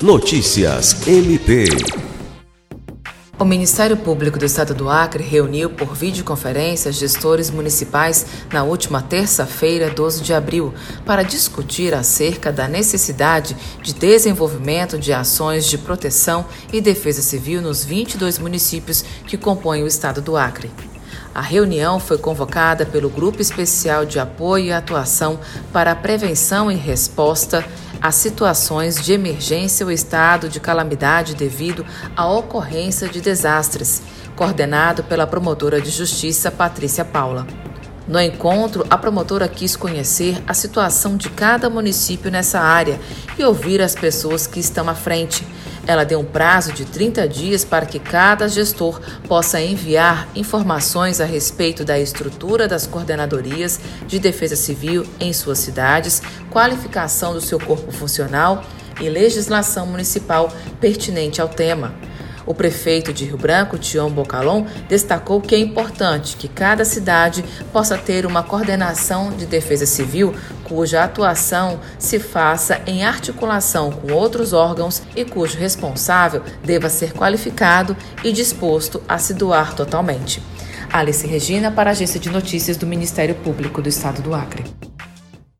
Notícias MP. O Ministério Público do Estado do Acre reuniu por videoconferência gestores municipais na última terça-feira, 12 de abril, para discutir acerca da necessidade de desenvolvimento de ações de proteção e defesa civil nos 22 municípios que compõem o Estado do Acre. A reunião foi convocada pelo Grupo Especial de Apoio e Atuação para a Prevenção e Resposta a situações de emergência ou estado de calamidade devido à ocorrência de desastres, coordenado pela promotora de justiça Patrícia Paula. No encontro, a promotora quis conhecer a situação de cada município nessa área e ouvir as pessoas que estão à frente. Ela deu um prazo de 30 dias para que cada gestor possa enviar informações a respeito da estrutura das coordenadorias de defesa civil em suas cidades, qualificação do seu corpo funcional e legislação municipal pertinente ao tema. O prefeito de Rio Branco, Tião Bocalon, destacou que é importante que cada cidade possa ter uma coordenação de defesa civil cuja atuação se faça em articulação com outros órgãos e cujo responsável deva ser qualificado e disposto a se doar totalmente. Alice Regina, para a Agência de Notícias do Ministério Público do Estado do Acre.